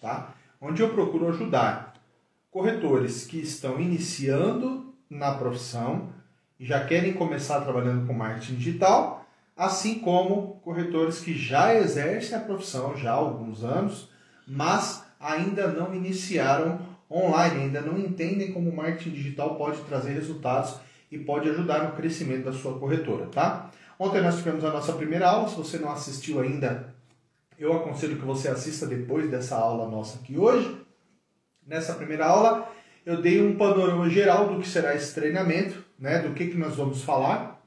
tá? Onde eu procuro ajudar corretores que estão iniciando na profissão e já querem começar trabalhando com marketing digital, assim como corretores que já exercem a profissão já há alguns anos, mas ainda não iniciaram online, ainda não entendem como o marketing digital pode trazer resultados e pode ajudar no crescimento da sua corretora, tá? Ontem nós tivemos a nossa primeira aula, se você não assistiu ainda, eu aconselho que você assista depois dessa aula nossa aqui hoje. Nessa primeira aula, eu dei um panorama geral do que será esse treinamento, né, do que, que nós vamos falar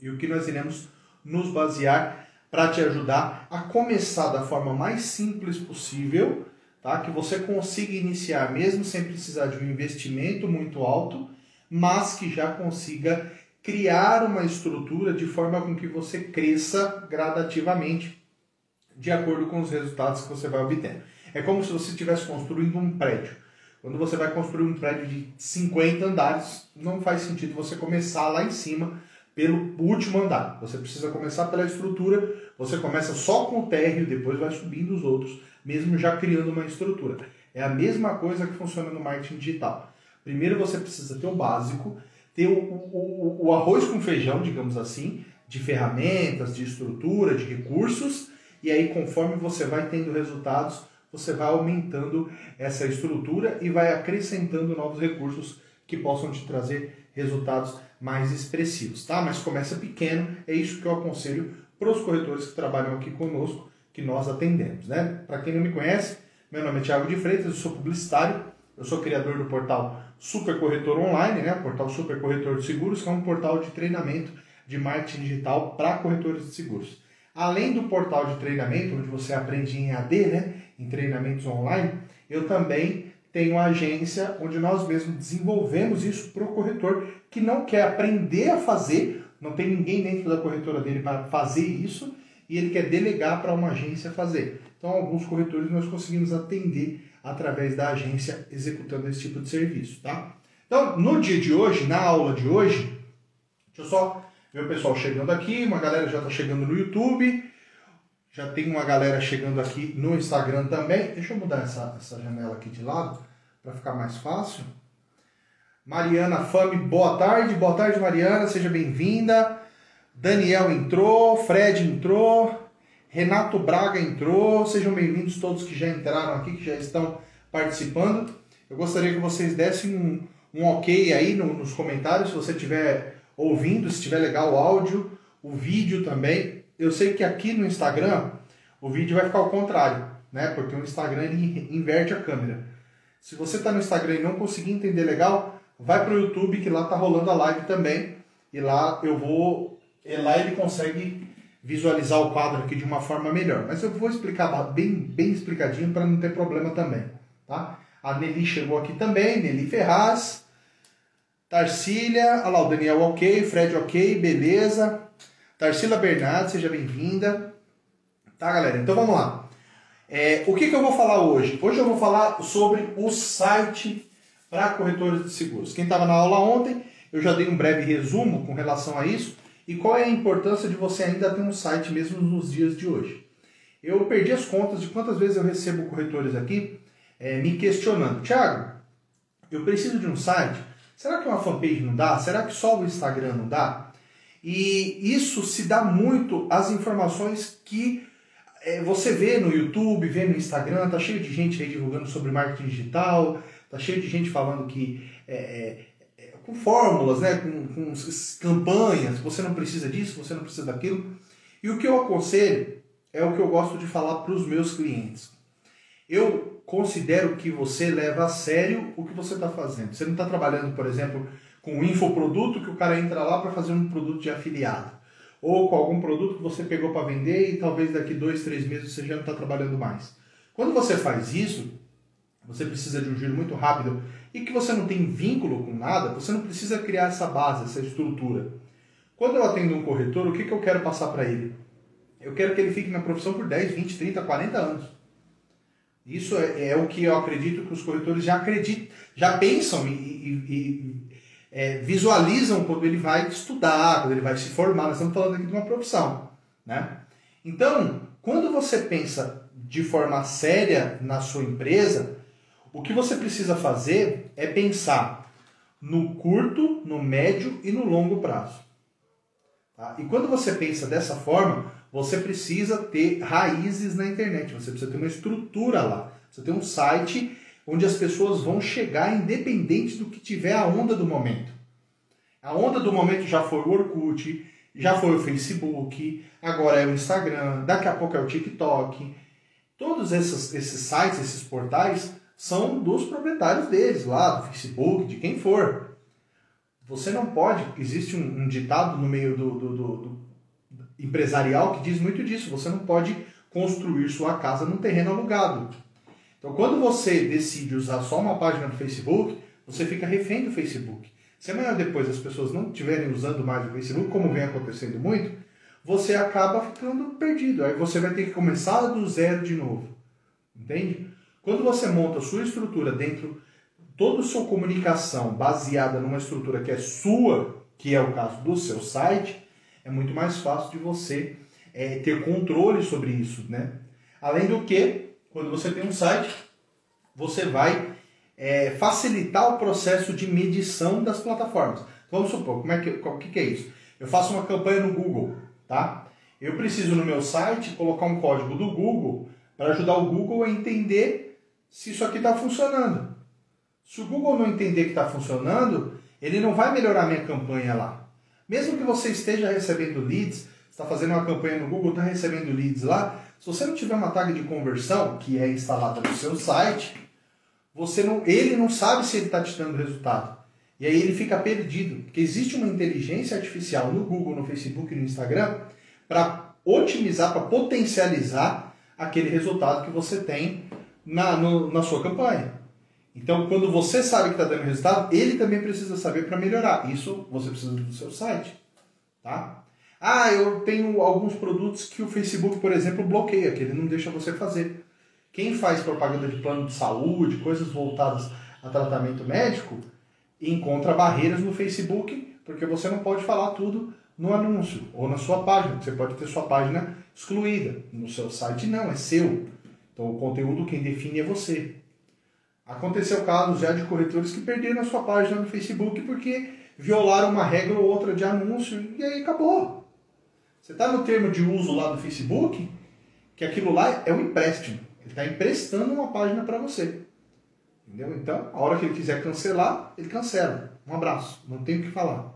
e o que nós iremos nos basear para te ajudar a começar da forma mais simples possível, tá? que você consiga iniciar mesmo sem precisar de um investimento muito alto, mas que já consiga criar uma estrutura de forma com que você cresça gradativamente de acordo com os resultados que você vai obtendo. É como se você estivesse construindo um prédio. Quando você vai construir um prédio de 50 andares, não faz sentido você começar lá em cima pelo último andar. Você precisa começar pela estrutura, você começa só com o térreo, depois vai subindo os outros, mesmo já criando uma estrutura. É a mesma coisa que funciona no marketing digital. Primeiro você precisa ter o básico, ter o, o, o arroz com feijão, digamos assim, de ferramentas, de estrutura, de recursos, e aí conforme você vai tendo resultados, você vai aumentando essa estrutura e vai acrescentando novos recursos que possam te trazer resultados mais expressivos, tá? Mas começa pequeno, é isso que eu aconselho para os corretores que trabalham aqui conosco, que nós atendemos, né? Para quem não me conhece, meu nome é Thiago de Freitas, eu sou publicitário, eu sou criador do portal Super Corretor Online, né? O portal Super Corretor de Seguros, que é um portal de treinamento de marketing digital para corretores de seguros. Além do portal de treinamento, onde você aprende em AD, né? Em treinamentos online, eu também tenho uma agência onde nós mesmos desenvolvemos isso para o corretor que não quer aprender a fazer, não tem ninguém dentro da corretora dele para fazer isso e ele quer delegar para uma agência fazer. Então, alguns corretores nós conseguimos atender através da agência executando esse tipo de serviço, tá? Então, no dia de hoje, na aula de hoje, deixa eu só ver o pessoal chegando aqui, uma galera já está chegando no YouTube, já tem uma galera chegando aqui no Instagram também. Deixa eu mudar essa, essa janela aqui de lado para ficar mais fácil. Mariana Fame, boa tarde. Boa tarde, Mariana. Seja bem-vinda. Daniel entrou, Fred entrou, Renato Braga entrou. Sejam bem-vindos todos que já entraram aqui, que já estão participando. Eu gostaria que vocês dessem um, um ok aí no, nos comentários, se você estiver ouvindo, se estiver legal o áudio, o vídeo também eu sei que aqui no Instagram o vídeo vai ficar ao contrário, né? Porque o Instagram ele inverte a câmera. Se você está no Instagram e não conseguir entender legal, vai para o YouTube que lá tá rolando a live também. E lá eu vou. E lá ele consegue visualizar o quadro aqui de uma forma melhor. Mas eu vou explicar bem, bem explicadinho para não ter problema também. Tá? A Nelly chegou aqui também, Nelly Ferraz. Tarsília, olha lá, o Daniel ok, Fred ok, beleza. Tarsila Bernardo, seja bem-vinda. Tá, galera? Então vamos lá. É, o que, que eu vou falar hoje? Hoje eu vou falar sobre o site para corretores de seguros. Quem estava na aula ontem, eu já dei um breve resumo com relação a isso e qual é a importância de você ainda ter um site mesmo nos dias de hoje. Eu perdi as contas de quantas vezes eu recebo corretores aqui é, me questionando: Thiago, eu preciso de um site. Será que uma fanpage não dá? Será que só o Instagram não dá? E isso se dá muito às informações que é, você vê no YouTube, vê no Instagram, tá cheio de gente aí divulgando sobre marketing digital, tá cheio de gente falando que é, é, com fórmulas, né, com, com campanhas, você não precisa disso, você não precisa daquilo. E o que eu aconselho é o que eu gosto de falar para os meus clientes. Eu considero que você leva a sério o que você está fazendo. Você não está trabalhando, por exemplo, com um infoproduto que o cara entra lá para fazer um produto de afiliado. Ou com algum produto que você pegou para vender e talvez daqui dois, três meses você já não está trabalhando mais. Quando você faz isso, você precisa de um giro muito rápido e que você não tem vínculo com nada, você não precisa criar essa base, essa estrutura. Quando eu atendo um corretor, o que, que eu quero passar para ele? Eu quero que ele fique na profissão por 10, 20, 30, 40 anos. Isso é, é o que eu acredito que os corretores já acreditam, já pensam e, e, é, visualizam quando ele vai estudar, quando ele vai se formar. Nós estamos falando aqui de uma profissão. Né? Então, quando você pensa de forma séria na sua empresa, o que você precisa fazer é pensar no curto, no médio e no longo prazo. Tá? E quando você pensa dessa forma, você precisa ter raízes na internet, você precisa ter uma estrutura lá. Você tem um site onde as pessoas vão chegar independente do que tiver a onda do momento. A onda do momento já foi o Orkut, já foi o Facebook, agora é o Instagram, daqui a pouco é o TikTok. Todos esses, esses sites, esses portais, são dos proprietários deles, lá do Facebook, de quem for. Você não pode, existe um, um ditado no meio do, do, do, do empresarial que diz muito disso, você não pode construir sua casa num terreno alugado. Então, quando você decide usar só uma página do Facebook, você fica refém do Facebook. Se depois as pessoas não estiverem usando mais o Facebook, como vem acontecendo muito, você acaba ficando perdido. Aí você vai ter que começar do zero de novo. Entende? Quando você monta a sua estrutura dentro, toda a sua comunicação baseada numa estrutura que é sua, que é o caso do seu site, é muito mais fácil de você é, ter controle sobre isso, né? Além do que, quando você tem um site, você vai é, facilitar o processo de medição das plataformas. Vamos supor, como é que, o que, que é isso? Eu faço uma campanha no Google, tá? Eu preciso no meu site colocar um código do Google para ajudar o Google a entender se isso aqui está funcionando. Se o Google não entender que está funcionando, ele não vai melhorar minha campanha lá. Mesmo que você esteja recebendo leads, está fazendo uma campanha no Google, está recebendo leads lá, se você não tiver uma tag de conversão que é instalada no seu site, você não, ele não sabe se ele está te dando resultado. E aí ele fica perdido, porque existe uma inteligência artificial no Google, no Facebook e no Instagram para otimizar, para potencializar aquele resultado que você tem na, no, na sua campanha. Então, quando você sabe que está dando resultado, ele também precisa saber para melhorar. Isso você precisa do seu site. Tá? Ah, eu tenho alguns produtos que o Facebook, por exemplo, bloqueia, que ele não deixa você fazer. Quem faz propaganda de plano de saúde, coisas voltadas a tratamento médico, encontra barreiras no Facebook, porque você não pode falar tudo no anúncio ou na sua página. Você pode ter sua página excluída. No seu site não, é seu. Então o conteúdo quem define é você. Aconteceu casos já de corretores que perderam a sua página no Facebook porque violaram uma regra ou outra de anúncio e aí acabou. Você está no termo de uso lá do Facebook, que aquilo lá é um empréstimo. Ele está emprestando uma página para você. Entendeu? Então, a hora que ele quiser cancelar, ele cancela. Um abraço. Não tem o que falar.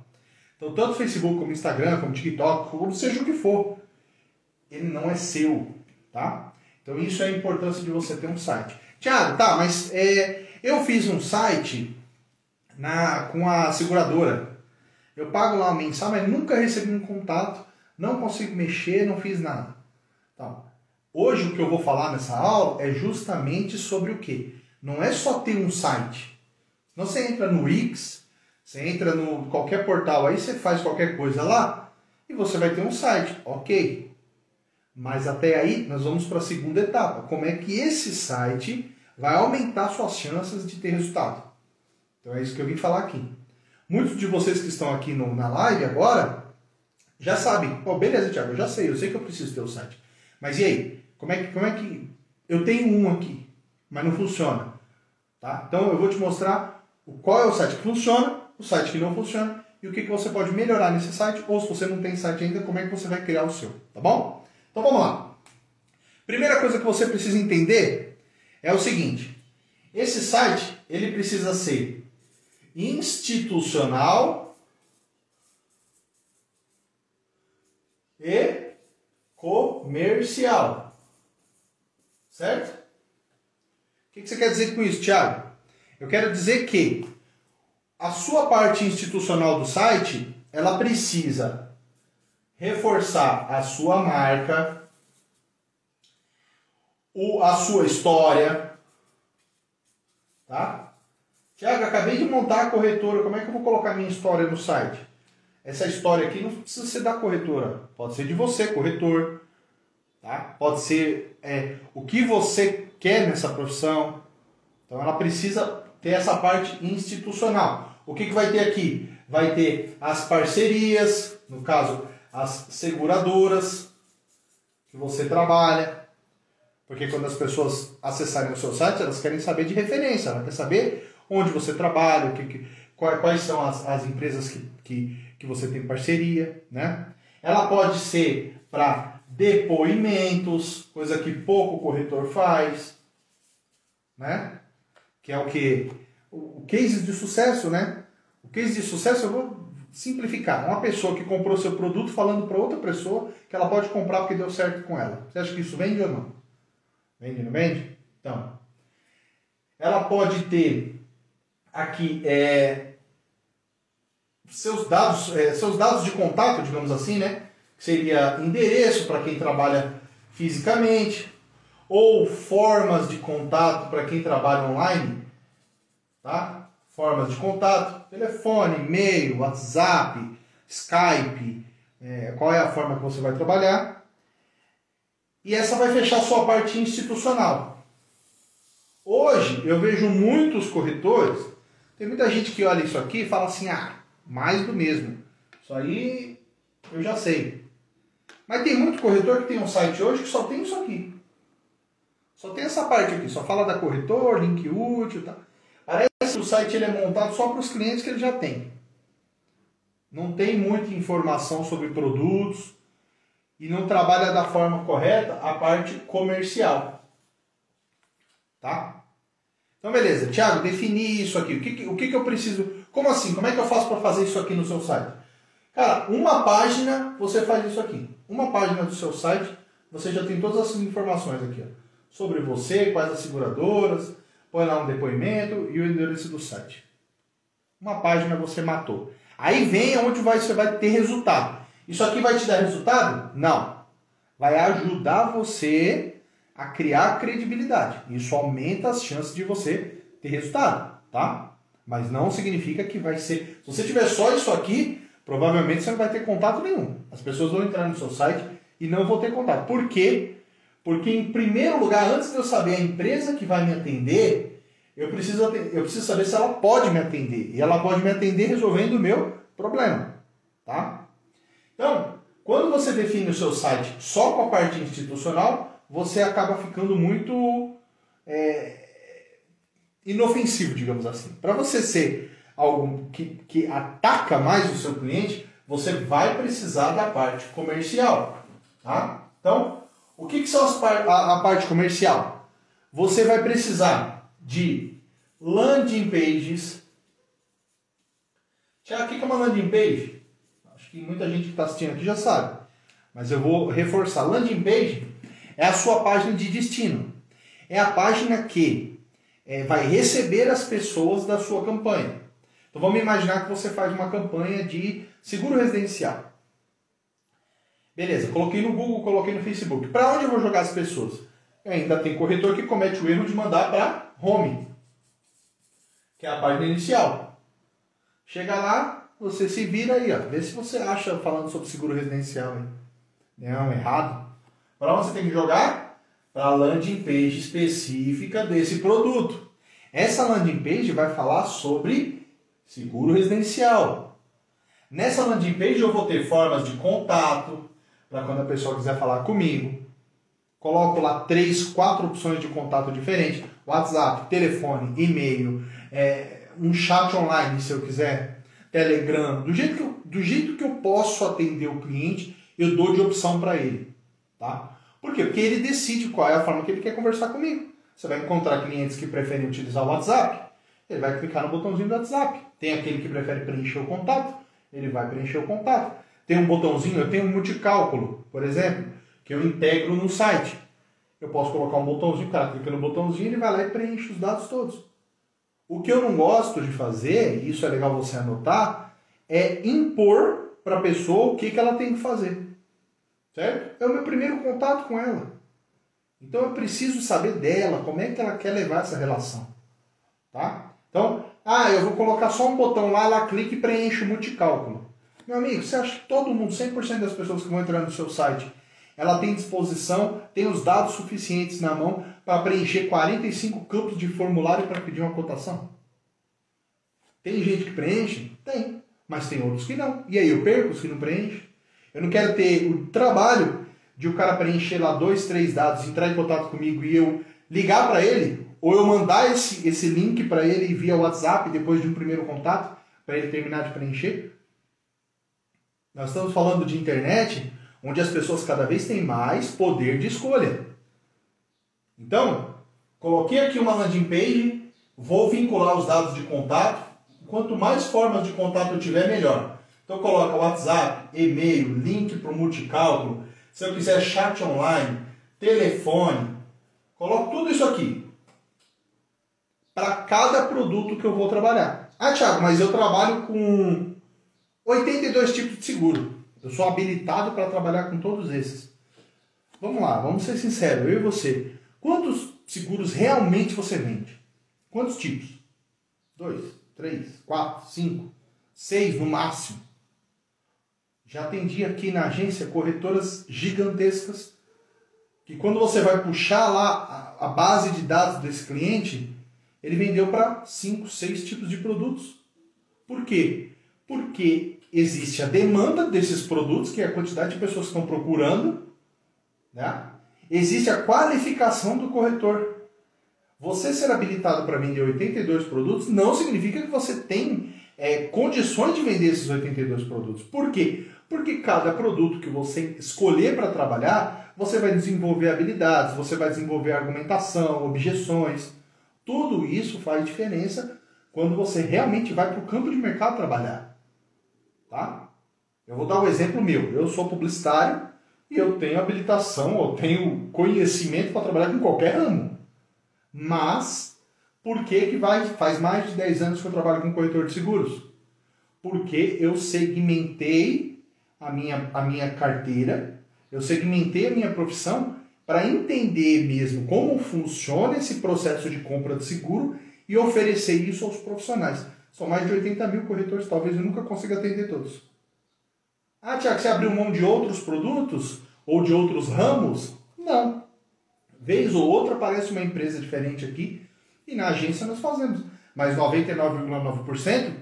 Então, tanto Facebook como Instagram, como TikTok, como seja o que for, ele não é seu. Tá? Então, isso é a importância de você ter um site. Tiago, tá, mas é, eu fiz um site na, com a seguradora. Eu pago lá mensal, mas nunca recebi um contato, não consigo mexer, não fiz nada. Então, hoje o que eu vou falar nessa aula é justamente sobre o que? Não é só ter um site. Não você entra no Wix, você entra no qualquer portal aí, você faz qualquer coisa lá e você vai ter um site. Ok. Mas até aí nós vamos para a segunda etapa. Como é que esse site vai aumentar suas chances de ter resultado. Então é isso que eu vim falar aqui. Muitos de vocês que estão aqui no, na live agora já sabem. Oh, beleza, Thiago, eu já sei, eu sei que eu preciso ter o site. Mas e aí? Como é que, como é que eu tenho um aqui, mas não funciona? Tá? Então eu vou te mostrar qual é o site que funciona, o site que não funciona e o que, que você pode melhorar nesse site, ou se você não tem site ainda, como é que você vai criar o seu, tá bom? Então vamos lá. Primeira coisa que você precisa entender é o seguinte: esse site ele precisa ser institucional e comercial. Certo? O que você quer dizer com isso, Thiago? Eu quero dizer que a sua parte institucional do site ela precisa reforçar a sua marca, o, a sua história. Tá? Tiago, acabei de montar a corretora, como é que eu vou colocar minha história no site? Essa história aqui não precisa ser da corretora, pode ser de você, corretor. Tá? Pode ser é, o que você quer nessa profissão. Então ela precisa ter essa parte institucional. O que, que vai ter aqui? Vai ter as parcerias, no caso, as seguradoras que você trabalha, Porque quando as pessoas acessarem o seu site, elas querem saber de referência, elas querem saber onde você trabalha, que, que, quais são as, as empresas que, que, que você tem parceria, né? Ela pode ser para depoimentos, coisa que pouco corretor faz, né? Que é o que? O case de sucesso, né? O case de sucesso eu vou simplificar. Uma pessoa que comprou seu produto falando para outra pessoa que ela pode comprar porque deu certo com ela. Você acha que isso vende ou não? Vende, não vende? Então, ela pode ter aqui é, seus dados, é, seus dados de contato, digamos assim, né? Que seria endereço para quem trabalha fisicamente, ou formas de contato para quem trabalha online, tá? Formas de contato, telefone, e-mail, WhatsApp, Skype, é, qual é a forma que você vai trabalhar. E essa vai fechar sua parte institucional. Hoje eu vejo muitos corretores, tem muita gente que olha isso aqui e fala assim, ah, mais do mesmo. Isso aí eu já sei. Mas tem muito corretor que tem um site hoje que só tem isso aqui. Só tem essa parte aqui, só fala da corretor, link útil, tá? Parece que o site ele é montado só para os clientes que ele já tem. Não tem muita informação sobre produtos e não trabalha da forma correta a parte comercial. Tá? Então, beleza. Tiago, definir isso aqui. O que, o que, que eu preciso como assim? Como é que eu faço para fazer isso aqui no seu site? Cara, uma página você faz isso aqui. Uma página do seu site, você já tem todas essas informações aqui. Ó, sobre você, quais as seguradoras, põe lá um depoimento e o endereço do site. Uma página você matou. Aí vem onde vai, você vai ter resultado. Isso aqui vai te dar resultado? Não. Vai ajudar você a criar credibilidade. Isso aumenta as chances de você ter resultado, tá? Mas não significa que vai ser. Se você tiver só isso aqui, provavelmente você não vai ter contato nenhum. As pessoas vão entrar no seu site e não vão ter contato. Por quê? Porque, em primeiro lugar, antes de eu saber a empresa que vai me atender, eu preciso, eu preciso saber se ela pode me atender. E ela pode me atender resolvendo o meu problema. Então, quando você define o seu site só com a parte institucional, você acaba ficando muito. É, inofensivo, digamos assim. Para você ser algo que, que ataca mais o seu cliente, você vai precisar da parte comercial. Tá? Então, o que, que são as a, a parte comercial? Você vai precisar de landing pages. Tiago, o que é uma landing page? Que muita gente que está assistindo aqui já sabe. Mas eu vou reforçar. Landing page é a sua página de destino. É a página que é, vai receber as pessoas da sua campanha. Então vamos imaginar que você faz uma campanha de seguro residencial. Beleza, coloquei no Google, coloquei no Facebook. Para onde eu vou jogar as pessoas? Ainda tem corretor que comete o erro de mandar para home, que é a página inicial. Chega lá, você se vira aí, ó, vê se você acha falando sobre seguro residencial. Hein? Não, errado. Para onde você tem que jogar? para a landing page específica desse produto. Essa landing page vai falar sobre seguro residencial. Nessa landing page eu vou ter formas de contato para quando a pessoa quiser falar comigo. Coloco lá três, quatro opções de contato diferentes: WhatsApp, telefone, e-mail, é, um chat online se eu quiser, Telegram. Do jeito, que eu, do jeito que eu posso atender o cliente, eu dou de opção para ele. Tá? Por quê? Porque ele decide qual é a forma que ele quer conversar comigo. Você vai encontrar clientes que preferem utilizar o WhatsApp, ele vai clicar no botãozinho do WhatsApp. Tem aquele que prefere preencher o contato, ele vai preencher o contato. Tem um botãozinho, eu tenho um multicálculo, por exemplo, que eu integro no site. Eu posso colocar um botãozinho, o cara clica no botãozinho, ele vai lá e preenche os dados todos. O que eu não gosto de fazer, e isso é legal você anotar, é impor para a pessoa o que, que ela tem que fazer. Certo? É o meu primeiro contato com ela. Então eu preciso saber dela, como é que ela quer levar essa relação. Tá? Então, ah, eu vou colocar só um botão lá, ela clica e preenche o multicálculo. Meu amigo, você acha que todo mundo, 100% das pessoas que vão entrar no seu site, ela tem disposição, tem os dados suficientes na mão para preencher 45 campos de formulário para pedir uma cotação? Tem gente que preenche? Tem. Mas tem outros que não. E aí eu perco os que não preenchem? Eu não quero ter o trabalho de o cara preencher lá dois, três dados, entrar em contato comigo e eu ligar para ele, ou eu mandar esse, esse link para ele via WhatsApp depois de um primeiro contato, para ele terminar de preencher. Nós estamos falando de internet, onde as pessoas cada vez têm mais poder de escolha. Então, coloquei aqui uma landing page, vou vincular os dados de contato. Quanto mais formas de contato eu tiver, melhor. Então coloca WhatsApp, e-mail, link para o multicálculo. Se eu quiser chat online, telefone, coloco tudo isso aqui. Para cada produto que eu vou trabalhar. Ah, Thiago, mas eu trabalho com 82 tipos de seguro. Eu sou habilitado para trabalhar com todos esses. Vamos lá, vamos ser sinceros, eu e você. Quantos seguros realmente você vende? Quantos tipos? Dois, três, quatro, cinco, seis no máximo. Já atendi aqui na agência corretoras gigantescas que quando você vai puxar lá a, base de dados desse cliente, ele vendeu para cinco, seis tipos de produtos. Por quê? Porque existe a demanda desses produtos, que é a quantidade de pessoas que estão procurando, né? existe a qualificação do corretor. Você ser habilitado para vender 82 produtos não significa que você tem é, condições de vender esses 82 produtos. Por quê? Porque cada produto que você escolher para trabalhar, você vai desenvolver habilidades, você vai desenvolver argumentação, objeções. Tudo isso faz diferença quando você realmente vai para o campo de mercado trabalhar. Eu vou dar um exemplo meu. Eu sou publicitário, e eu tenho habilitação, eu tenho conhecimento para trabalhar com qualquer ramo. Mas, por que, que vai, faz mais de 10 anos que eu trabalho com corretor de seguros? Porque eu segmentei a minha, a minha carteira, eu segmentei a minha profissão para entender mesmo como funciona esse processo de compra de seguro e oferecer isso aos profissionais. São mais de 80 mil corretores, talvez eu nunca consiga atender todos. Ah, Tiago, você abriu mão de outros produtos ou de outros ramos? Não. Vez ou outra aparece uma empresa diferente aqui e na agência nós fazemos. Mas 99,9%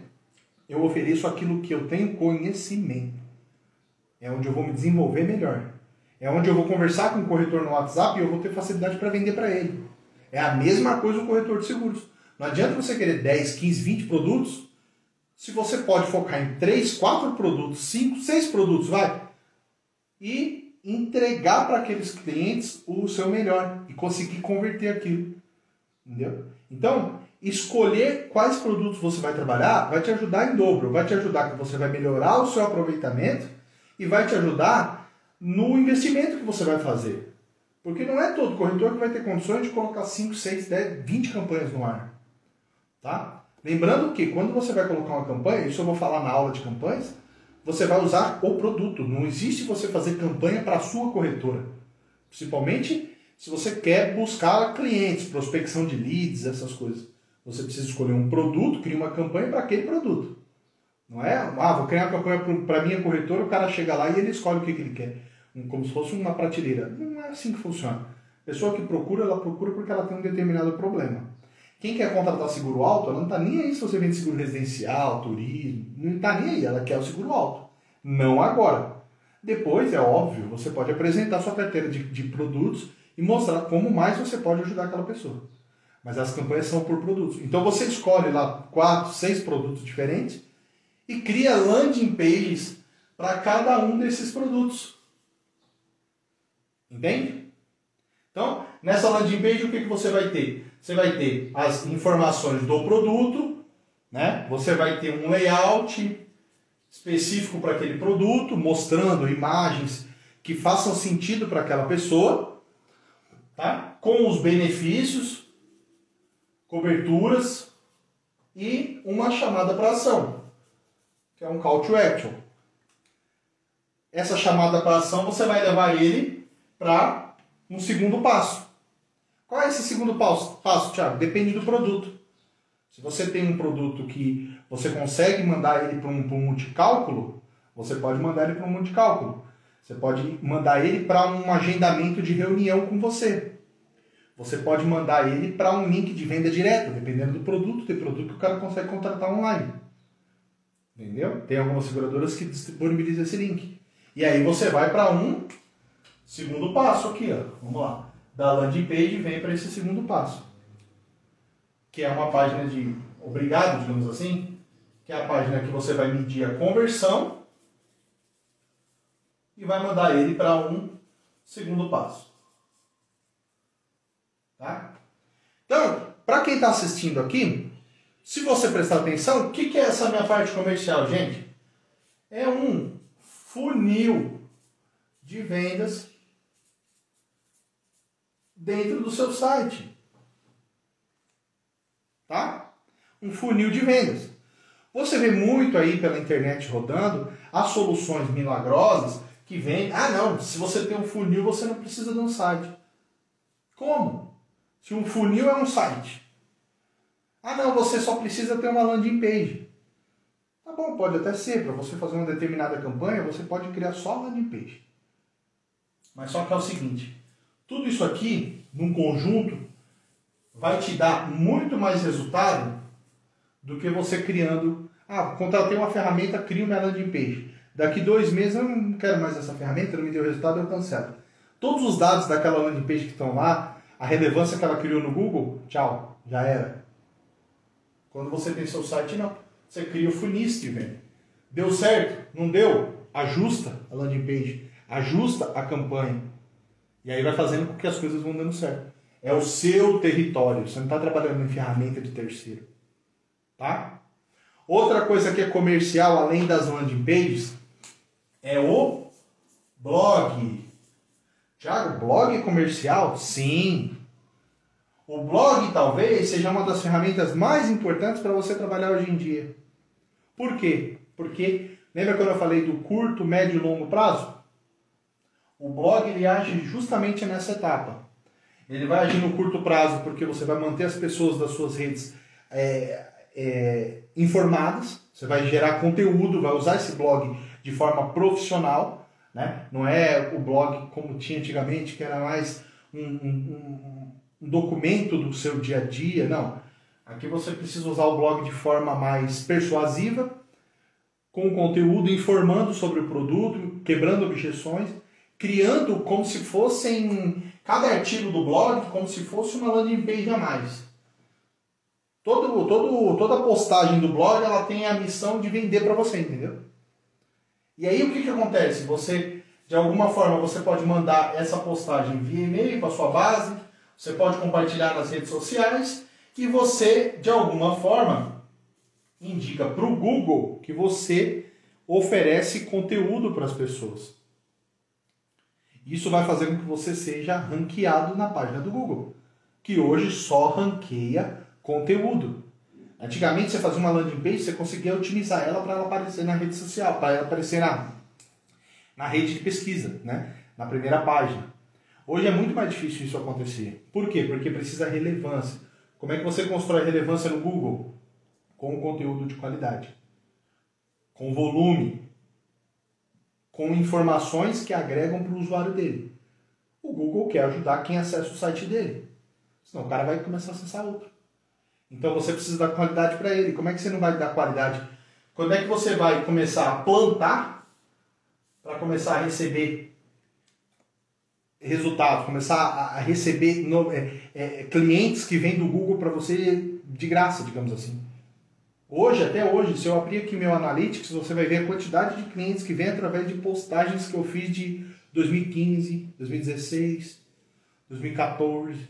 eu ofereço aquilo que eu tenho conhecimento. É onde eu vou me desenvolver melhor. É onde eu vou conversar com o corretor no WhatsApp e eu vou ter facilidade para vender para ele. É a mesma coisa o corretor de seguros. Não adianta você querer 10, 15, 20 produtos se você pode focar em 3, 4 produtos, 5, 6 produtos, vai, e entregar para aqueles clientes o seu melhor e conseguir converter aquilo. Entendeu? Então, escolher quais produtos você vai trabalhar vai te ajudar em dobro, vai te ajudar que você vai melhorar o seu aproveitamento e vai te ajudar no investimento que você vai fazer. Porque não é todo corretor que vai ter condições de colocar 5, 6, 10, 20 campanhas no ar. Tá? Lembrando que quando você vai colocar uma campanha, isso eu vou falar na aula de campanhas, você vai usar o produto. Não existe você fazer campanha para a sua corretora. Principalmente se você quer buscar clientes, prospecção de leads, essas coisas. Você precisa escolher um produto, criar uma campanha para aquele produto. Não é? Ah, vou criar uma campanha para a minha corretora, o cara chega lá e ele escolhe o que, que ele quer. Como se fosse uma prateleira. Não é assim que funciona. A pessoa que procura, ela procura porque ela tem um determinado problema. Quem quer contratar seguro alto, ela não está nem aí se você vende seguro residencial, turismo, não está nem aí, ela quer o seguro alto. Não agora. Depois, é óbvio, você pode apresentar sua carteira de, de produtos e mostrar como mais você pode ajudar aquela pessoa. Mas as campanhas são por produtos. Então você escolhe lá quatro, seis produtos diferentes e cria landing pages para cada um desses produtos. Entende? Então, nessa landing page, o que, que você vai ter? Você vai ter as informações do produto, né? Você vai ter um layout específico para aquele produto, mostrando imagens que façam sentido para aquela pessoa, tá? Com os benefícios, coberturas e uma chamada para ação, que é um call to action. Essa chamada para ação você vai levar ele para um segundo passo. Qual é esse segundo passo, passo, Thiago? Depende do produto. Se você tem um produto que você consegue mandar ele para um, um multicálculo, você pode mandar ele para um multicálculo. Você pode mandar ele para um agendamento de reunião com você. Você pode mandar ele para um link de venda direta, dependendo do produto. Tem produto que o cara consegue contratar online. Entendeu? Tem algumas seguradoras que disponibilizam esse link. E aí você vai para um segundo passo aqui, ó. Vamos lá. Da landing page vem para esse segundo passo. Que é uma página de obrigado, digamos assim, que é a página que você vai medir a conversão e vai mandar ele para um segundo passo. Tá? Então, para quem está assistindo aqui, se você prestar atenção, o que, que é essa minha parte comercial, gente? É um funil de vendas dentro do seu site. Tá? Um funil de vendas. Você vê muito aí pela internet rodando as soluções milagrosas que vêm. Ah, não, se você tem um funil, você não precisa de um site. Como? Se um funil é um site. Ah, não, você só precisa ter uma landing page. Tá bom, pode até ser. Para você fazer uma determinada campanha, você pode criar só landing page. Mas só que é o seguinte: tudo isso aqui, num conjunto, vai te dar muito mais resultado do que você criando. Ah, contratei uma ferramenta, crio minha landing page. Daqui dois meses eu não quero mais essa ferramenta, não me deu resultado, eu cancelo. Todos os dados daquela landing page que estão lá, a relevância que ela criou no Google, tchau, já era. Quando você tem seu site, não. Você cria o funis vem. Deu certo? Não deu? Ajusta a landing page, ajusta a campanha. E aí vai fazendo com que as coisas vão dando certo. É o seu território, você não está trabalhando em ferramenta de terceiro. Tá? Outra coisa que é comercial, além das landing pages, é o blog. Tiago, blog comercial? Sim. O blog talvez seja uma das ferramentas mais importantes para você trabalhar hoje em dia. Por quê? Porque lembra quando eu falei do curto, médio e longo prazo? O blog ele age justamente nessa etapa. Ele vai agir no curto prazo porque você vai manter as pessoas das suas redes é, é, informadas, você vai gerar conteúdo, vai usar esse blog de forma profissional, né? não é o blog como tinha antigamente, que era mais um, um, um documento do seu dia a dia, não. Aqui você precisa usar o blog de forma mais persuasiva, com conteúdo informando sobre o produto, quebrando objeções, criando como se fossem cada artigo do blog como se fosse uma landing page a mais. Todo, todo, toda postagem do blog ela tem a missão de vender para você, entendeu? E aí o que, que acontece? Você, de alguma forma, você pode mandar essa postagem via e-mail para sua base, você pode compartilhar nas redes sociais e você, de alguma forma, indica para o Google que você oferece conteúdo para as pessoas. Isso vai fazer com que você seja ranqueado na página do Google, que hoje só ranqueia conteúdo. Antigamente você fazia uma landing page, você conseguia otimizar ela para ela aparecer na rede social, para ela aparecer na, na rede de pesquisa, né? na primeira página. Hoje é muito mais difícil isso acontecer. Por quê? Porque precisa relevância. Como é que você constrói relevância no Google? Com conteúdo de qualidade, com volume, com informações que agregam para o usuário dele. O Google quer ajudar quem acessa o site dele. Senão o cara vai começar a acessar outro. Então você precisa dar qualidade para ele. Como é que você não vai dar qualidade? Quando é que você vai começar a plantar para começar a receber resultados, começar a receber no, é, é, clientes que vêm do Google para você de graça, digamos assim. Hoje, até hoje, se eu abrir aqui meu Analytics, você vai ver a quantidade de clientes que vem através de postagens que eu fiz de 2015, 2016, 2014.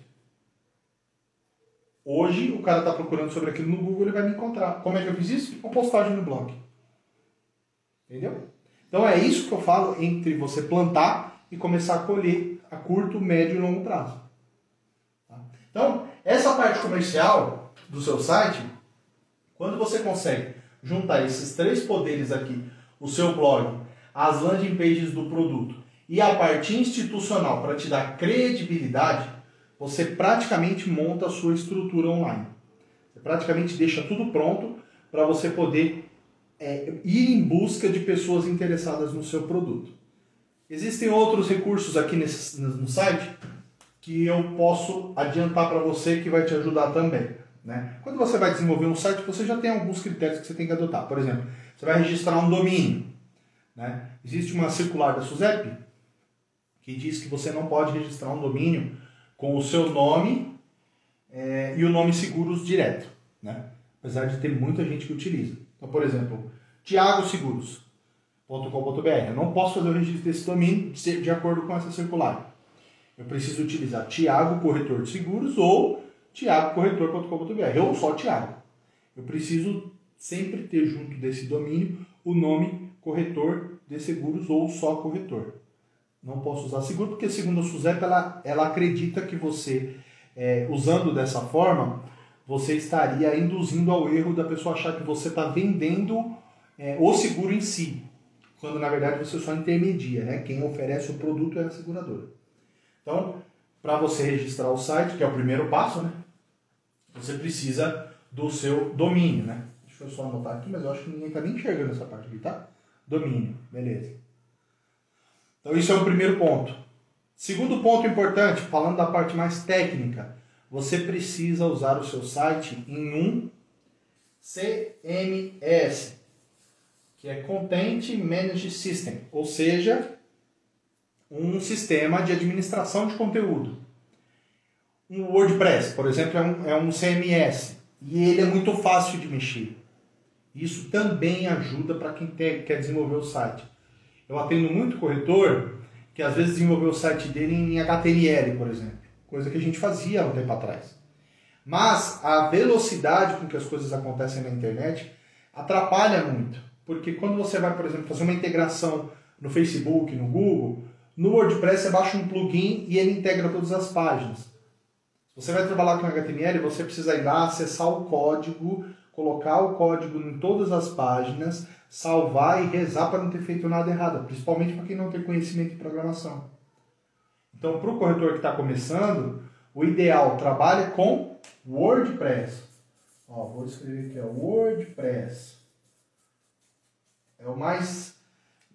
Hoje, o cara está procurando sobre aquilo no Google, ele vai me encontrar. Como é que eu fiz isso? Com postagem no blog. Entendeu? Então é isso que eu falo entre você plantar e começar a colher a curto, médio e longo prazo. Tá? Então, essa parte comercial do seu site quando você consegue juntar esses três poderes aqui, o seu blog, as landing pages do produto e a parte institucional para te dar credibilidade, você praticamente monta a sua estrutura online. Você praticamente deixa tudo pronto para você poder é, ir em busca de pessoas interessadas no seu produto. Existem outros recursos aqui nesse, no site que eu posso adiantar para você que vai te ajudar também. Né? Quando você vai desenvolver um site, você já tem alguns critérios que você tem que adotar. Por exemplo, você vai registrar um domínio. Né? Existe uma circular da SUSEP que diz que você não pode registrar um domínio com o seu nome é, e o nome seguros direto, né? Apesar de ter muita gente que utiliza. Então, por exemplo, tiagoseguros.com.br. Eu não posso fazer o registro desse domínio de acordo com essa circular. Eu preciso utilizar Tiago Corretor de Seguros ou tiagocorretor.com.br ou só Tiago. Eu preciso sempre ter junto desse domínio o nome corretor de seguros ou só corretor. Não posso usar seguro porque, segundo a Suzette, ela, ela acredita que você, é, usando dessa forma, você estaria induzindo ao erro da pessoa achar que você está vendendo é, o seguro em si, quando na verdade você só intermedia, né? Quem oferece o produto é a seguradora. Então, para você registrar o site, que é o primeiro passo, né? Você precisa do seu domínio, né? Deixa eu só anotar aqui, mas eu acho que ninguém está nem enxergando essa parte aqui, tá? Domínio, beleza. Então, isso é o primeiro ponto. Segundo ponto importante, falando da parte mais técnica, você precisa usar o seu site em um CMS, que é Content Management System, ou seja, um sistema de administração de conteúdo. Um WordPress, por exemplo, é um, é um CMS e ele é muito fácil de mexer. Isso também ajuda para quem quer desenvolver o site. Eu atendo muito corretor que às vezes desenvolveu o site dele em HTML, por exemplo, coisa que a gente fazia há um tempo atrás. Mas a velocidade com que as coisas acontecem na internet atrapalha muito, porque quando você vai, por exemplo, fazer uma integração no Facebook, no Google, no WordPress você baixa um plugin e ele integra todas as páginas. Se você vai trabalhar com HTML, você precisa ir lá, acessar o código, colocar o código em todas as páginas, salvar e rezar para não ter feito nada errado, principalmente para quem não tem conhecimento de programação. Então, para o corretor que está começando, o ideal trabalhe com WordPress. Ó, vou escrever aqui, ó, WordPress. É o mais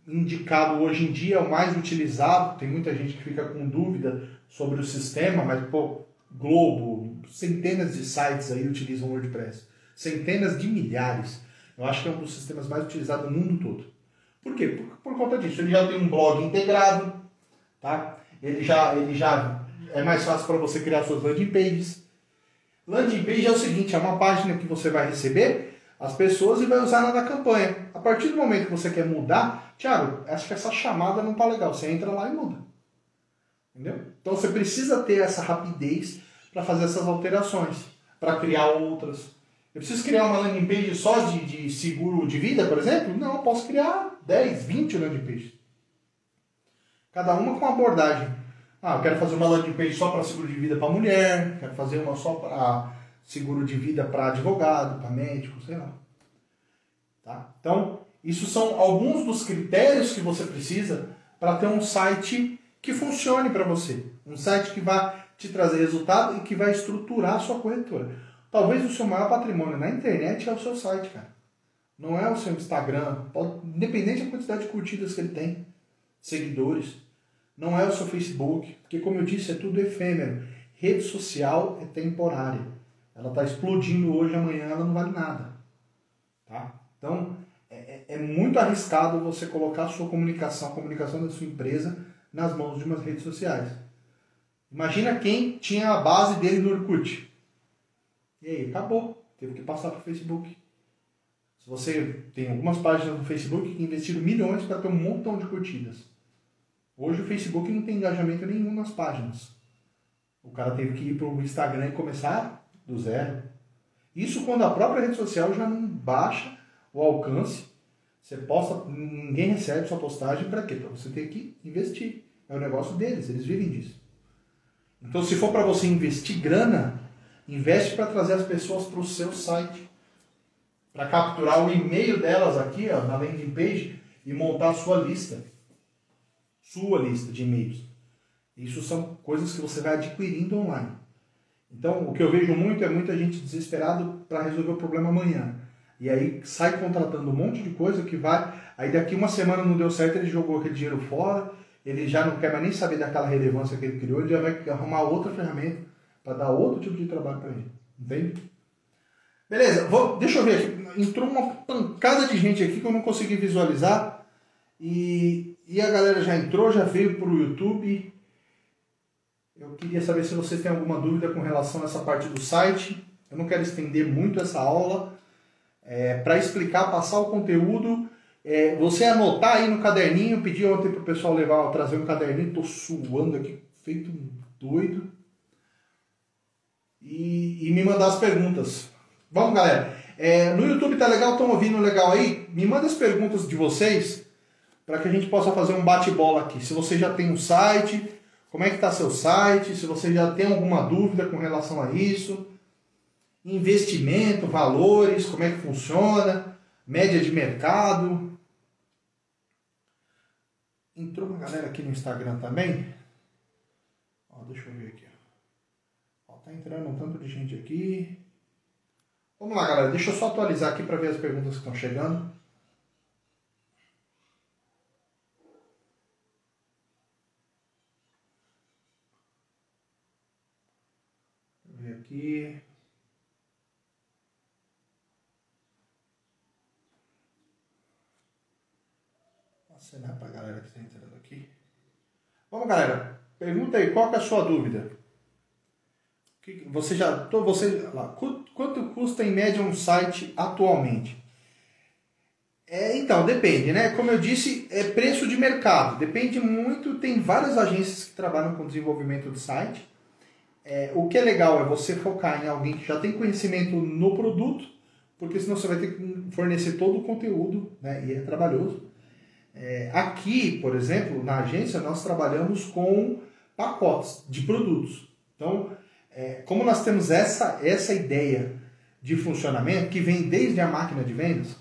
indicado hoje em dia, é o mais utilizado. Tem muita gente que fica com dúvida sobre o sistema, mas pô, Globo, centenas de sites aí utilizam WordPress centenas de milhares. Eu acho que é um dos sistemas mais utilizados no mundo todo. Por quê? Por, por conta disso. Ele já tem um blog integrado, tá? Ele já, ele já é mais fácil para você criar suas landing pages. Landing page é o seguinte, é uma página que você vai receber as pessoas e vai usar na campanha. A partir do momento que você quer mudar, Thiago, acho que essa chamada não tá legal. Você entra lá e muda. Entendeu? Então você precisa ter essa rapidez para fazer essas alterações, para criar outras. Eu preciso criar uma landing page só de, de seguro de vida, por exemplo? Não, eu posso criar 10, 20 landing pages. Cada uma com uma abordagem. Ah, eu quero fazer uma landing page só para seguro de vida para mulher, quero fazer uma só para seguro de vida para advogado, para médico, sei lá. Tá? Então, isso são alguns dos critérios que você precisa para ter um site que funcione para você. Um site que vai te trazer resultado e que vai estruturar a sua corretora. Talvez o seu maior patrimônio na internet é o seu site, cara. Não é o seu Instagram, pode, independente da quantidade de curtidas que ele tem, seguidores. Não é o seu Facebook, porque como eu disse, é tudo efêmero. Rede social é temporária. Ela está explodindo hoje, amanhã ela não vale nada. Tá? Então, é, é, é muito arriscado você colocar a sua comunicação, a comunicação da sua empresa, nas mãos de umas redes sociais. Imagina quem tinha a base dele no Orkut. E aí, acabou. Teve que passar para o Facebook. Se você tem algumas páginas no Facebook que investiram milhões para ter um montão de curtidas. Hoje o Facebook não tem engajamento nenhum nas páginas. O cara teve que ir para o Instagram e começar do zero. Isso quando a própria rede social já não baixa o alcance. Você posta, ninguém recebe sua postagem para quê? Para você ter que investir. É o negócio deles, eles vivem disso. Então, se for para você investir grana, Investe para trazer as pessoas para o seu site. Para capturar o e-mail delas aqui, ó, na landing page, e montar a sua lista. Sua lista de e-mails. Isso são coisas que você vai adquirindo online. Então, o que eu vejo muito é muita gente desesperado para resolver o problema amanhã. E aí sai contratando um monte de coisa que vai. Aí daqui uma semana não deu certo, ele jogou aquele dinheiro fora, ele já não quer mais nem saber daquela relevância que ele criou, ele já vai arrumar outra ferramenta para dar outro tipo de trabalho para ele. Entende? Beleza, vou, deixa eu ver aqui. Entrou uma pancada de gente aqui que eu não consegui visualizar. E, e a galera já entrou, já veio para o YouTube. Eu queria saber se vocês têm alguma dúvida com relação a essa parte do site. Eu não quero estender muito essa aula. É, para explicar, passar o conteúdo, é, você anotar aí no caderninho. Pedi ontem para o pessoal levar, trazer um caderninho. Estou suando aqui, feito doido. E, e me mandar as perguntas. Vamos, galera. É, no YouTube tá legal? Estão ouvindo legal aí? Me manda as perguntas de vocês para que a gente possa fazer um bate-bola aqui. Se você já tem um site, como é que está seu site? Se você já tem alguma dúvida com relação a isso, investimento, valores, como é que funciona, média de mercado. Entrou uma galera aqui no Instagram também. Ó, deixa eu ver aqui. Ó, tá entrando um tanto de gente aqui. Vamos lá, galera. Deixa eu só atualizar aqui para ver as perguntas que estão chegando. Deixa eu ver aqui. Acenar para a galera que está entrando aqui. Vamos, galera. Pergunta aí, qual é a sua dúvida? Você já. Você, lá, quanto custa em média um site atualmente? É, então, depende, né? Como eu disse, é preço de mercado. Depende muito, tem várias agências que trabalham com desenvolvimento do site. É, o que é legal é você focar em alguém que já tem conhecimento no produto, porque senão você vai ter que fornecer todo o conteúdo, né? E é trabalhoso. É, aqui, por exemplo, na agência, nós trabalhamos com pacotes de produtos. Então, é, como nós temos essa, essa ideia de funcionamento que vem desde a máquina de vendas,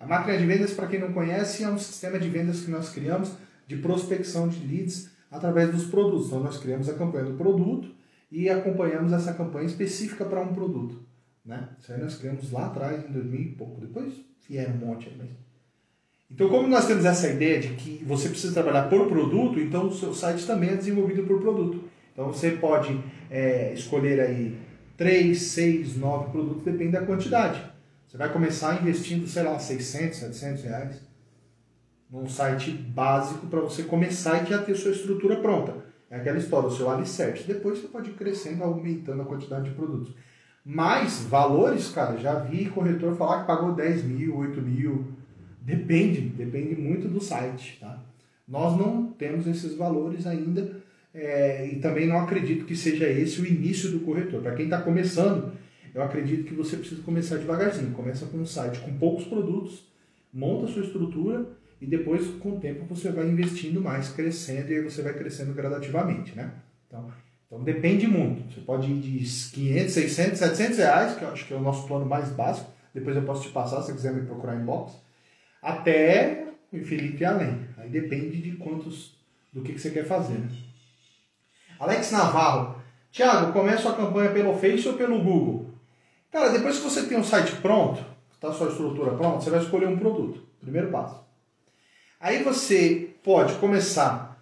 a máquina de vendas, para quem não conhece, é um sistema de vendas que nós criamos de prospecção de leads através dos produtos. Então, nós criamos a campanha do produto e acompanhamos essa campanha específica para um produto. Né? Isso aí nós criamos lá atrás, em 2000 e pouco. Depois vieram um monte aí. Então, como nós temos essa ideia de que você precisa trabalhar por produto, então o seu site também é desenvolvido por produto. Então você pode é, escolher aí 3, 6, 9 produtos, depende da quantidade. Você vai começar investindo, sei lá, 600, 700 reais num site básico para você começar e já ter sua estrutura pronta. É aquela história, o seu alicerce. Depois você pode ir crescendo, aumentando a quantidade de produtos. Mas valores, cara, já vi corretor falar que pagou 10 mil, 8 mil. Depende, depende muito do site, tá? Nós não temos esses valores ainda é, e também não acredito que seja esse o início do corretor. Para quem está começando, eu acredito que você precisa começar devagarzinho. Começa com um site com poucos produtos, monta a sua estrutura e depois, com o tempo, você vai investindo mais, crescendo e aí você vai crescendo gradativamente, né? Então, então depende muito. Você pode ir de 500, 600, 700 reais, que eu acho que é o nosso plano mais básico. Depois eu posso te passar, se você quiser me procurar em box. Até infinito e além. Aí depende de quantos, do que, que você quer fazer, né? Alex Navarro. Tiago, começa a campanha pelo Face ou pelo Google? Cara, depois que você tem um site pronto, está sua estrutura pronta, você vai escolher um produto. Primeiro passo. Aí você pode começar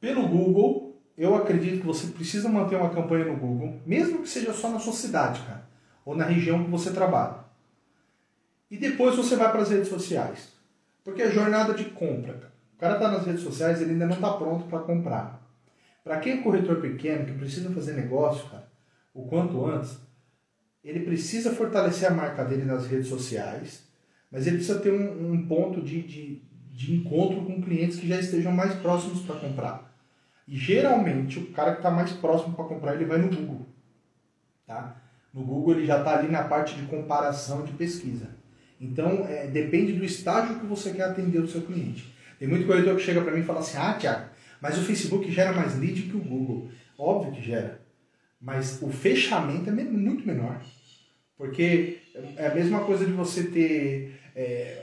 pelo Google. Eu acredito que você precisa manter uma campanha no Google, mesmo que seja só na sua cidade, cara, ou na região que você trabalha. E depois você vai para as redes sociais. Porque é jornada de compra. Cara. O cara está nas redes sociais, ele ainda não está pronto para comprar. Para quem é corretor pequeno, que precisa fazer negócio, cara, o quanto antes, ele precisa fortalecer a marca dele nas redes sociais, mas ele precisa ter um, um ponto de, de, de encontro com clientes que já estejam mais próximos para comprar. E geralmente o cara que está mais próximo para comprar, ele vai no Google. Tá? No Google ele já está ali na parte de comparação de pesquisa. Então é, depende do estágio que você quer atender o seu cliente. Tem muito corretor que chega para mim e fala assim: Ah, Tiago, mas o Facebook gera mais lead que o Google. Óbvio que gera. Mas o fechamento é muito menor. Porque é a mesma coisa de você ter é,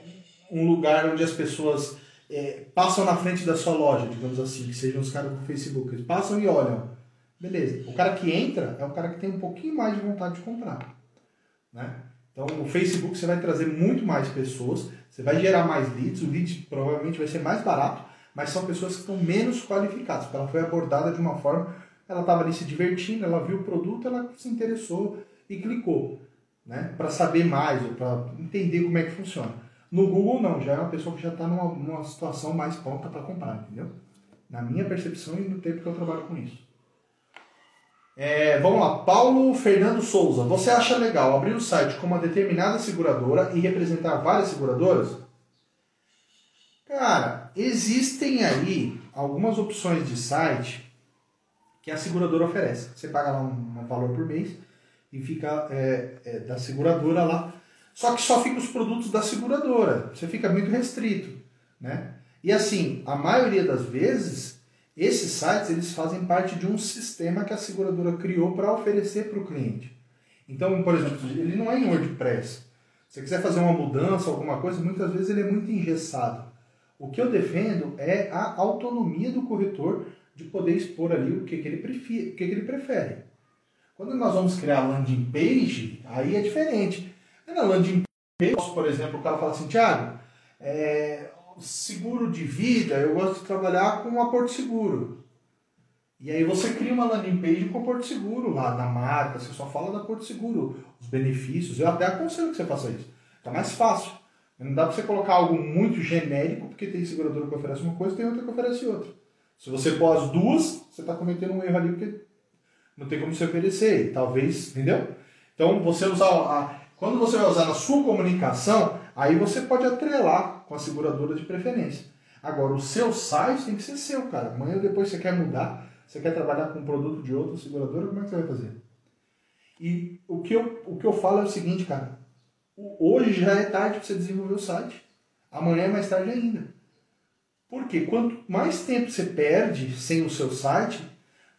um lugar onde as pessoas é, passam na frente da sua loja, digamos assim, que sejam os caras do Facebook. Eles passam e olham. Beleza. O cara que entra é o cara que tem um pouquinho mais de vontade de comprar. Né? Então, o Facebook você vai trazer muito mais pessoas, você vai gerar mais leads, o lead provavelmente vai ser mais barato, mas são pessoas que estão menos qualificadas, porque ela foi abordada de uma forma, ela estava ali se divertindo, ela viu o produto, ela se interessou e clicou, né, para saber mais ou para entender como é que funciona. No Google não, já é uma pessoa que já está numa, numa situação mais pronta para comprar, entendeu? Na minha percepção e no tempo que eu trabalho com isso. É, vamos lá, Paulo Fernando Souza. Você acha legal abrir o site com uma determinada seguradora e representar várias seguradoras? Cara, existem aí algumas opções de site que a seguradora oferece. Você paga lá um, um valor por mês e fica é, é, da seguradora lá. Só que só fica os produtos da seguradora. Você fica muito restrito, né? E assim, a maioria das vezes esses sites eles fazem parte de um sistema que a seguradora criou para oferecer para o cliente. Então, por exemplo, ele não é em WordPress. Se você quiser fazer uma mudança, alguma coisa, muitas vezes ele é muito engessado. O que eu defendo é a autonomia do corretor de poder expor ali o que, que, ele, prefere, o que, que ele prefere. Quando nós vamos criar landing page, aí é diferente. Na landing page, por exemplo, o cara fala assim, Thiago, é, seguro de vida, eu gosto de trabalhar com a Porto Seguro. E aí você cria uma landing page com a Seguro lá na marca, você só fala da Porto Seguro, os benefícios. Eu até aconselho que você faça isso. Tá mais fácil. Não dá para você colocar algo muito genérico, porque tem seguradora que oferece uma coisa tem outra que oferece outra. Se você pôr as duas, você está cometendo um erro ali, porque não tem como você oferecer. Talvez, entendeu? Então, você usar a, quando você vai usar na sua comunicação, aí você pode atrelar com a seguradora de preferência. Agora, o seu site tem que ser seu, cara. Amanhã ou depois você quer mudar, você quer trabalhar com um produto de outra seguradora, como é que você vai fazer? E o que eu, o que eu falo é o seguinte, cara. Hoje já é tarde para você desenvolver o site. Amanhã é mais tarde ainda. Porque quanto mais tempo você perde sem o seu site,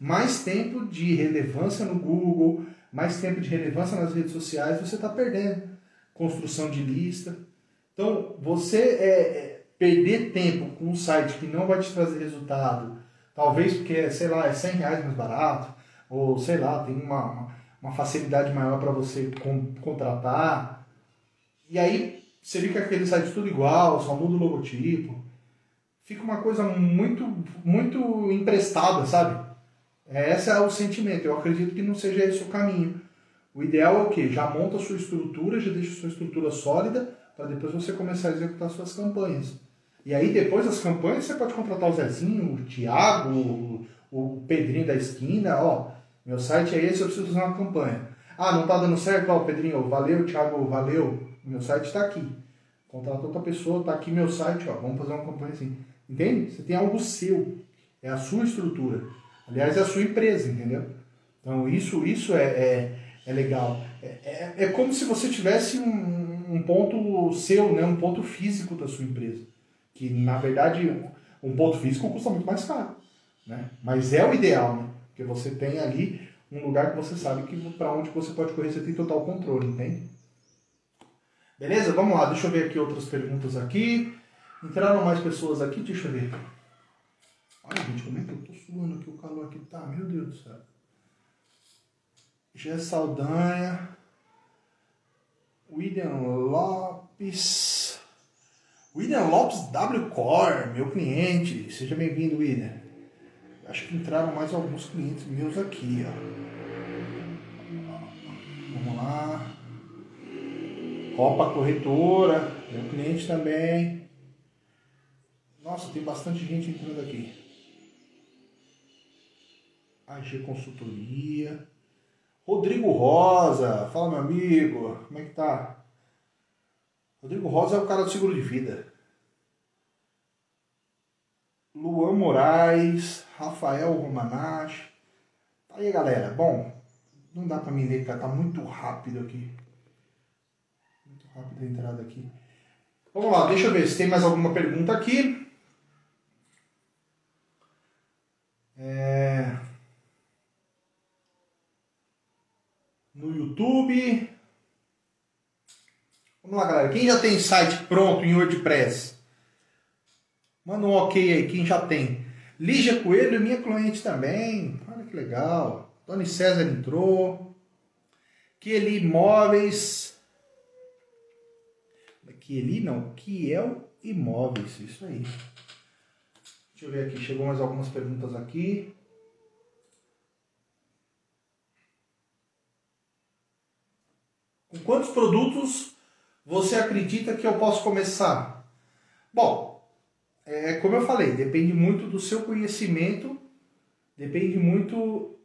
mais tempo de relevância no Google, mais tempo de relevância nas redes sociais você está perdendo. Construção de lista. Então, você é, é, perder tempo com um site que não vai te trazer resultado, talvez porque, sei lá, é 100 reais mais barato, ou sei lá, tem uma, uma facilidade maior para você com, contratar. E aí você fica aquele site tudo igual, só muda o logotipo. Fica uma coisa muito, muito emprestada, sabe? Esse é o sentimento. Eu acredito que não seja esse o caminho. O ideal é o quê? Já monta a sua estrutura, já deixa a sua estrutura sólida para depois você começar a executar suas campanhas. E aí depois das campanhas você pode contratar o Zezinho, o Thiago, o, Pedrinho da esquina, ó, meu site é esse, eu preciso fazer uma campanha. Ah, não tá dando certo? Ó, Pedrinho, valeu, Thiago, valeu, meu site está aqui. Contrata outra pessoa, tá aqui meu site, ó, vamos fazer uma campanha assim. Entende? Você tem algo seu, é a sua estrutura. Aliás, é a sua empresa, entendeu? Então isso, isso é, é, é legal. É, é, é como se você tivesse um, um ponto seu, né? um ponto físico da sua empresa. Que, na verdade, um ponto físico custa muito mais caro. Né? Mas é o ideal, né? Porque você tem ali um lugar que você sabe que para onde você pode correr, você tem total controle, entende? Beleza? Vamos lá, deixa eu ver aqui outras perguntas aqui. Entraram mais pessoas aqui, deixa eu ver. Olha, gente, como é que eu tô suando aqui, o calor aqui tá, meu Deus do céu. Gé Saldanha. William Lopes. William Lopes W Core, meu cliente. Seja bem-vindo, William. Acho que entraram mais alguns clientes meus aqui, ó. Vamos lá. Copa Corretora, meu cliente também. Nossa, tem bastante gente entrando aqui. AG Consultoria. Rodrigo Rosa, fala meu amigo, como é que tá? Rodrigo Rosa é o cara do seguro de vida. Luan Moraes, Rafael Romanach. Tá aí, galera. Bom, não dá pra me ler, cara. Tá muito rápido aqui. Muito rápido a entrada aqui. Vamos lá, deixa eu ver se tem mais alguma pergunta aqui. É... no YouTube. Vamos lá, galera. Quem já tem site pronto em WordPress? Manda um ok aí, quem já tem. Lígia Coelho, minha cliente também. Olha que legal. Tony César entrou. Kieli Imóveis. Kieli não, Kiel Imóveis, isso aí. Deixa eu ver aqui, chegou mais algumas perguntas aqui. Quantos produtos você acredita que eu posso começar? Bom, é como eu falei, depende muito do seu conhecimento, depende muito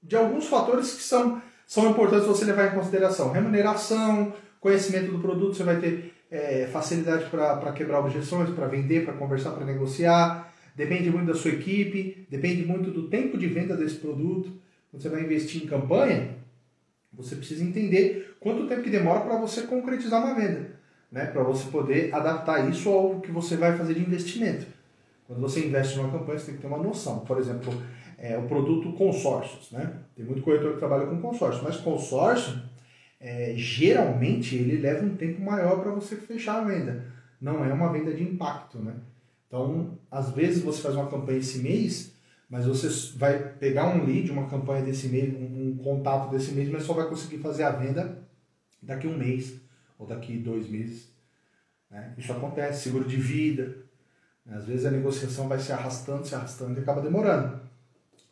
de alguns fatores que são, são importantes você levar em consideração. Remuneração, conhecimento do produto, você vai ter é, facilidade para quebrar objeções, para vender, para conversar, para negociar. Depende muito da sua equipe, depende muito do tempo de venda desse produto. Quando você vai investir em campanha, você precisa entender quanto tempo que demora para você concretizar uma venda, né? para você poder adaptar isso ao que você vai fazer de investimento. Quando você investe numa campanha, você tem que ter uma noção. Por exemplo, é, o produto consórcios. Né? Tem muito corretor que trabalha com consórcio, mas consórcio, é, geralmente, ele leva um tempo maior para você fechar a venda. Não é uma venda de impacto. Né? Então, às vezes você faz uma campanha esse mês, mas você vai pegar um lead, uma campanha desse mês, um, contato desse mês, mas só vai conseguir fazer a venda daqui um mês ou daqui dois meses. Né? Isso acontece, seguro de vida. Né? Às vezes a negociação vai se arrastando, se arrastando e acaba demorando.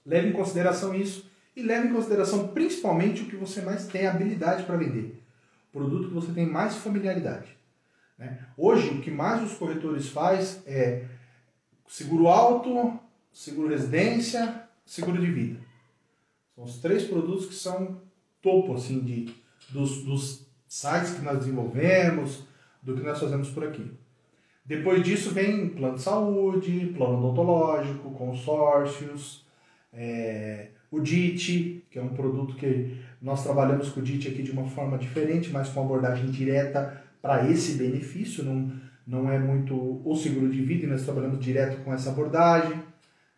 Leve em consideração isso e leve em consideração principalmente o que você mais tem habilidade para vender. O produto que você tem mais familiaridade. Né? Hoje, o que mais os corretores faz é seguro alto, seguro residência, seguro de vida. São os três produtos que são topo assim de dos, dos sites que nós desenvolvemos, do que nós fazemos por aqui. Depois disso vem plano de saúde, plano odontológico, consórcios, é, o DIT, que é um produto que nós trabalhamos com o DIT aqui de uma forma diferente, mas com abordagem direta para esse benefício, não, não é muito o seguro de vida, e nós trabalhamos direto com essa abordagem.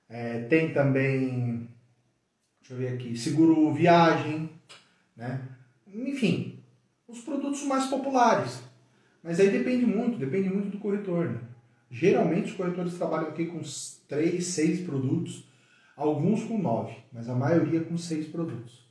É, tem também, deixa eu ver aqui, seguro viagem, né? Enfim, os produtos mais populares. Mas aí depende muito, depende muito do corretor, né? Geralmente os corretores trabalham aqui com 3, 6 produtos, alguns com 9, mas a maioria com 6 produtos.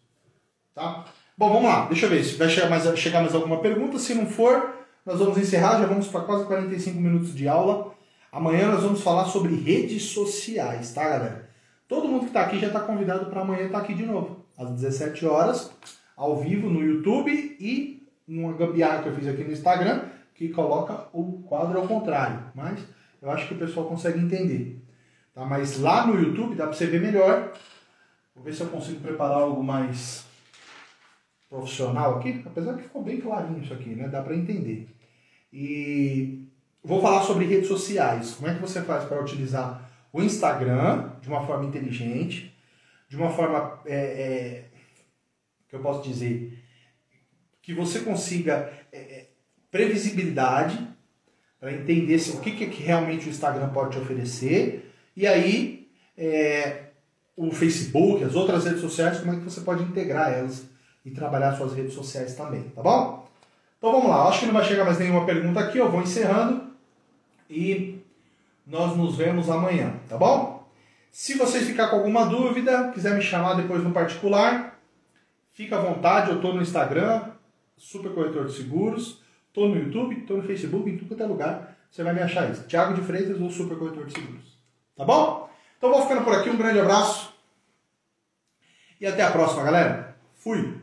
Tá? Bom, vamos lá, deixa eu ver se vai chegar mais, chegar mais alguma pergunta. Se não for, nós vamos encerrar, já vamos para quase 45 minutos de aula. Amanhã nós vamos falar sobre redes sociais, tá, galera? Todo mundo que está aqui já está convidado para amanhã estar tá aqui de novo, às 17 horas, ao vivo no YouTube e numa gambiarra que eu fiz aqui no Instagram, que coloca o quadro ao contrário. Mas eu acho que o pessoal consegue entender. Tá? Mas lá no YouTube dá para você ver melhor. Vou ver se eu consigo preparar algo mais profissional aqui, apesar que ficou bem clarinho isso aqui, né? Dá para entender. E Vou falar sobre redes sociais. Como é que você faz para utilizar o Instagram de uma forma inteligente, de uma forma é, é, que eu posso dizer que você consiga é, é previsibilidade para entender o que, que realmente o Instagram pode te oferecer e aí é, o Facebook, as outras redes sociais, como é que você pode integrar elas e trabalhar suas redes sociais também, tá bom? Então vamos lá, acho que não vai chegar mais nenhuma pergunta aqui, eu vou encerrando e nós nos vemos amanhã, tá bom? Se vocês ficar com alguma dúvida, quiser me chamar depois no particular, fica à vontade, eu estou no Instagram, Super Corretor de Seguros, estou no YouTube, estou no Facebook, em tudo quanto é lugar, você vai me achar isso. Tiago de Freitas ou Super Corretor de Seguros. Tá bom? Então vou ficando por aqui, um grande abraço e até a próxima, galera. Fui!